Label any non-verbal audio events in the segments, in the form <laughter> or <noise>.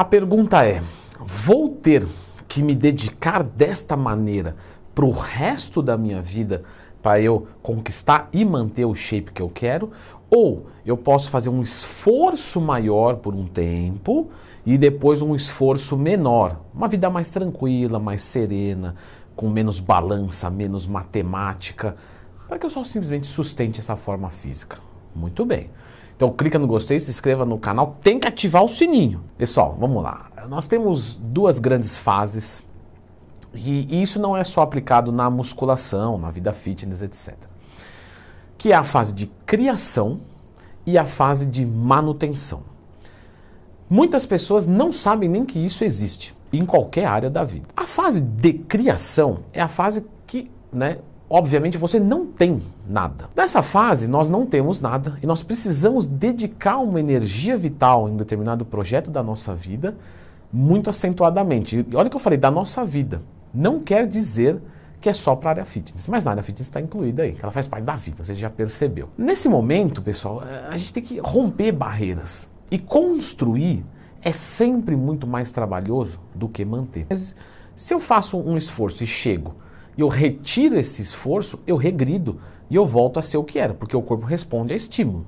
A pergunta é: vou ter que me dedicar desta maneira para o resto da minha vida para eu conquistar e manter o shape que eu quero? Ou eu posso fazer um esforço maior por um tempo e depois um esforço menor, uma vida mais tranquila, mais serena, com menos balança, menos matemática, para que eu só simplesmente sustente essa forma física. Muito bem. Então clica no gostei, se inscreva no canal, tem que ativar o sininho. Pessoal, vamos lá. Nós temos duas grandes fases e isso não é só aplicado na musculação, na vida fitness, etc. Que é a fase de criação e a fase de manutenção. Muitas pessoas não sabem nem que isso existe em qualquer área da vida. A fase de criação é a fase que, né, obviamente você não tem nada. Nessa fase, nós não temos nada e nós precisamos dedicar uma energia vital em um determinado projeto da nossa vida muito acentuadamente. E olha o que eu falei, da nossa vida. Não quer dizer que é só para a área fitness, mas na área fitness está incluída aí, ela faz parte da vida, você já percebeu. Nesse momento, pessoal, a gente tem que romper barreiras e construir é sempre muito mais trabalhoso do que manter. Mas se eu faço um esforço e chego e eu retiro esse esforço, eu regrido e eu volto a ser o que era, porque o corpo responde a estímulo.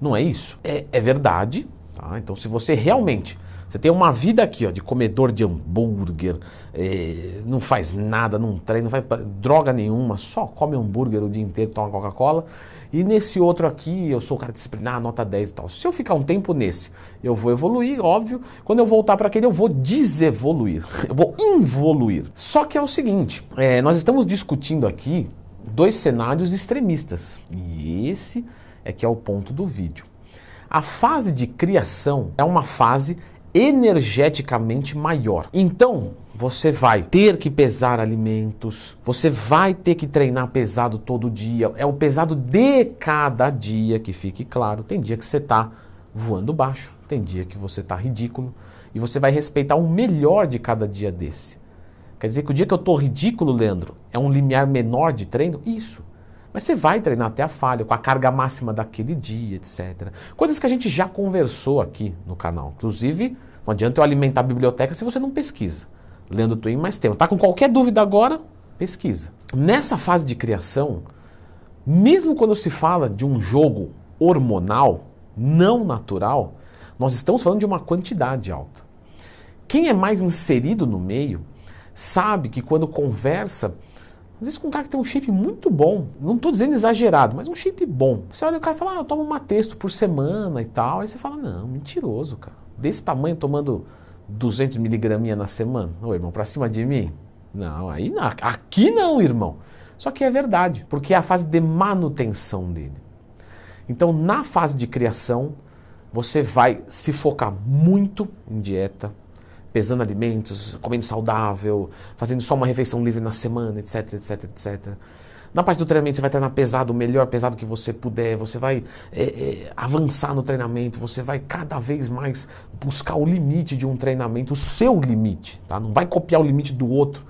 Não é isso? É, é verdade. Tá? Então, se você realmente você tem uma vida aqui, ó, de comedor de hambúrguer, é, não faz nada, não treina, não faz droga nenhuma, só come hambúrguer o dia inteiro, toma Coca-Cola. E nesse outro aqui, eu sou o cara disciplinar, nota 10 e tal. Se eu ficar um tempo nesse, eu vou evoluir, óbvio. Quando eu voltar para aquele, eu vou desevoluir, <laughs> eu vou involuir. Só que é o seguinte, é, nós estamos discutindo aqui dois cenários extremistas. E esse é que é o ponto do vídeo. A fase de criação é uma fase energeticamente maior. Então, você vai ter que pesar alimentos, você vai ter que treinar pesado todo dia. É o pesado de cada dia, que fique claro. Tem dia que você está voando baixo, tem dia que você está ridículo. E você vai respeitar o melhor de cada dia desse. Quer dizer que o dia que eu estou ridículo, Leandro, é um limiar menor de treino? Isso. Mas você vai treinar até a falha, com a carga máxima daquele dia, etc. Coisas que a gente já conversou aqui no canal. Inclusive, não adianta eu alimentar a biblioteca se você não pesquisa. Lendo Twin mais tempo. Tá com qualquer dúvida agora? Pesquisa. Nessa fase de criação, mesmo quando se fala de um jogo hormonal, não natural, nós estamos falando de uma quantidade alta. Quem é mais inserido no meio sabe que quando conversa às vezes com um cara que tem um shape muito bom, não estou dizendo exagerado, mas um shape bom. Você olha o cara e fala, ah, eu tomo uma texto por semana e tal. Aí você fala, não, mentiroso, cara. Desse tamanho tomando 200 miligraminha na semana. Ô irmão, pra cima de mim? Não, aí não. Aqui não, irmão. Só que é verdade, porque é a fase de manutenção dele. Então, na fase de criação, você vai se focar muito em dieta, pesando alimentos, comendo saudável, fazendo só uma refeição livre na semana, etc, etc, etc. Na parte do treinamento, você vai treinar pesado, o melhor pesado que você puder, você vai é, é, avançar no treinamento, você vai cada vez mais buscar o limite de um treinamento, o seu limite, tá? Não vai copiar o limite do outro,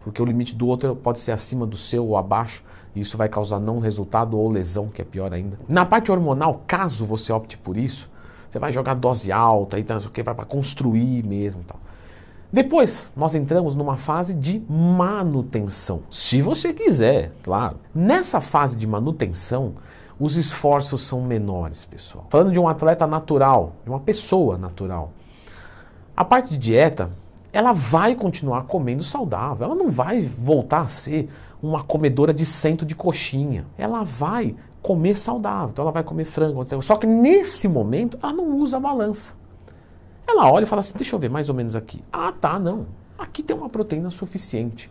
porque o limite do outro pode ser acima do seu ou abaixo, e isso vai causar não resultado ou lesão, que é pior ainda. Na parte hormonal, caso você opte por isso, você vai jogar dose alta, e então, vai para construir mesmo, tal. Depois, nós entramos numa fase de manutenção. Se você quiser, claro. Nessa fase de manutenção, os esforços são menores, pessoal. Falando de um atleta natural, de uma pessoa natural. A parte de dieta, ela vai continuar comendo saudável. Ela não vai voltar a ser uma comedora de cento de coxinha. Ela vai comer saudável. Então ela vai comer frango. Só que nesse momento, ela não usa a balança. Ela olha e fala assim: deixa eu ver mais ou menos aqui. Ah, tá, não. Aqui tem uma proteína suficiente.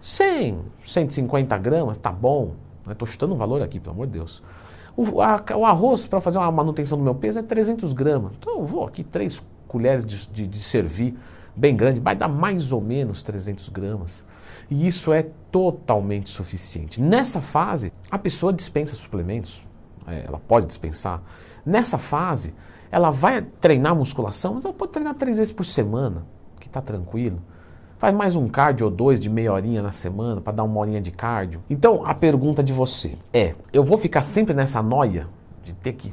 100, 150 gramas, tá bom. Estou chutando um valor aqui, pelo amor de Deus. O, a, o arroz, para fazer uma manutenção do meu peso, é 300 gramas. Então eu vou aqui, três colheres de, de, de servir, bem grande, vai dar mais ou menos 300 gramas. E isso é totalmente suficiente. Nessa fase, a pessoa dispensa suplementos, é, ela pode dispensar. Nessa fase, ela vai treinar musculação, mas ela pode treinar três vezes por semana, que está tranquilo. Faz mais um cardio ou dois de meia horinha na semana para dar uma horinha de cardio. Então, a pergunta de você é: eu vou ficar sempre nessa noia de ter que.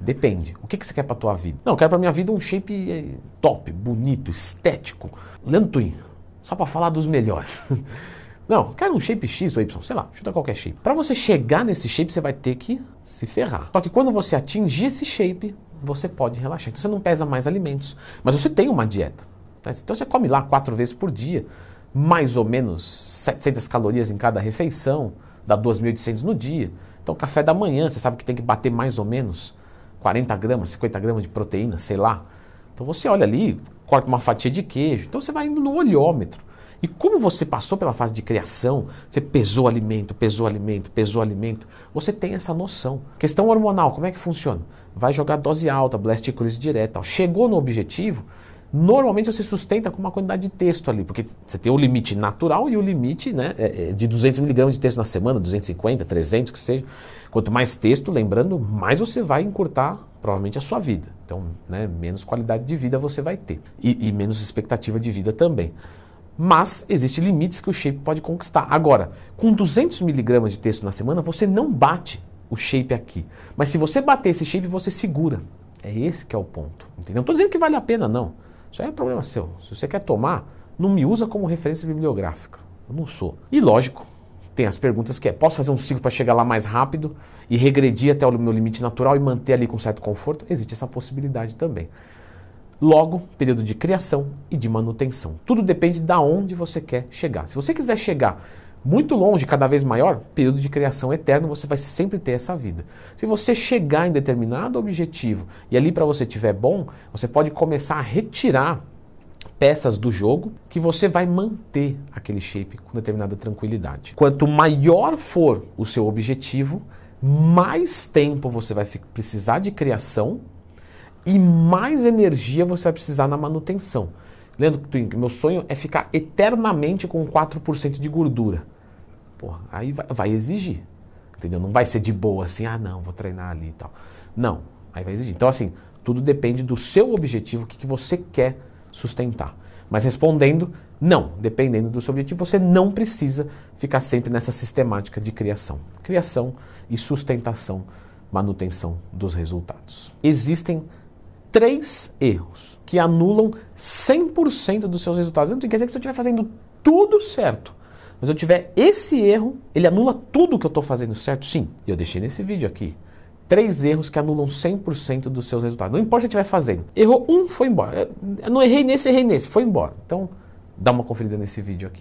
Depende. O que, que você quer para tua vida? Não, eu quero para minha vida um shape eh, top, bonito, estético. Leandro só para falar dos melhores. <laughs> Não, quero um shape X ou Y, sei lá, chuta qualquer shape. Para você chegar nesse shape, você vai ter que se ferrar. Só que quando você atingir esse shape, você pode relaxar. Então você não pesa mais alimentos, mas você tem uma dieta. Né? Então você come lá quatro vezes por dia, mais ou menos 700 calorias em cada refeição, dá 2.800 no dia. Então café da manhã, você sabe que tem que bater mais ou menos 40 gramas, 50 gramas de proteína, sei lá. Então você olha ali, corta uma fatia de queijo. Então você vai indo no olhômetro. E como você passou pela fase de criação, você pesou alimento, pesou alimento, pesou alimento, você tem essa noção. Questão hormonal, como é que funciona? Vai jogar dose alta, blast cruise direta. Chegou no objetivo, normalmente você sustenta com uma quantidade de texto ali, porque você tem o limite natural e o limite né, é, é de 200 miligramas de texto na semana, 250, 300, que seja. Quanto mais texto, lembrando, mais você vai encurtar provavelmente a sua vida. Então, né, menos qualidade de vida você vai ter e, e menos expectativa de vida também. Mas existem limites que o shape pode conquistar. Agora, com 200 miligramas de texto na semana, você não bate o shape aqui. Mas se você bater esse shape, você segura. É esse que é o ponto. Entendeu? Não estou dizendo que vale a pena, não. Isso aí é problema seu. Se você quer tomar, não me usa como referência bibliográfica. Eu não sou. E lógico, tem as perguntas que é: posso fazer um ciclo para chegar lá mais rápido e regredir até o meu limite natural e manter ali com certo conforto? Existe essa possibilidade também. Logo, período de criação e de manutenção. Tudo depende da onde você quer chegar. Se você quiser chegar muito longe, cada vez maior, período de criação eterno, você vai sempre ter essa vida. Se você chegar em determinado objetivo e ali para você tiver bom, você pode começar a retirar peças do jogo que você vai manter aquele shape com determinada tranquilidade. Quanto maior for o seu objetivo, mais tempo você vai precisar de criação e mais energia você vai precisar na manutenção. Lembra que meu sonho é ficar eternamente com 4% de gordura. Porra, aí vai, vai, exigir. Entendeu? Não vai ser de boa assim, ah não, vou treinar ali e tal. Não, aí vai exigir. Então assim, tudo depende do seu objetivo, o que, que você quer sustentar. Mas respondendo, não, dependendo do seu objetivo, você não precisa ficar sempre nessa sistemática de criação. Criação e sustentação, manutenção dos resultados. Existem três erros que anulam 100% dos seus resultados. Não quer dizer que se eu estiver fazendo tudo certo, mas eu tiver esse erro, ele anula tudo que eu estou fazendo certo? Sim. E eu deixei nesse vídeo aqui. Três erros que anulam 100% dos seus resultados. Não importa você estiver fazendo. Errou um, foi embora. Eu não errei nesse, errei nesse, foi embora. Então, dá uma conferida nesse vídeo aqui.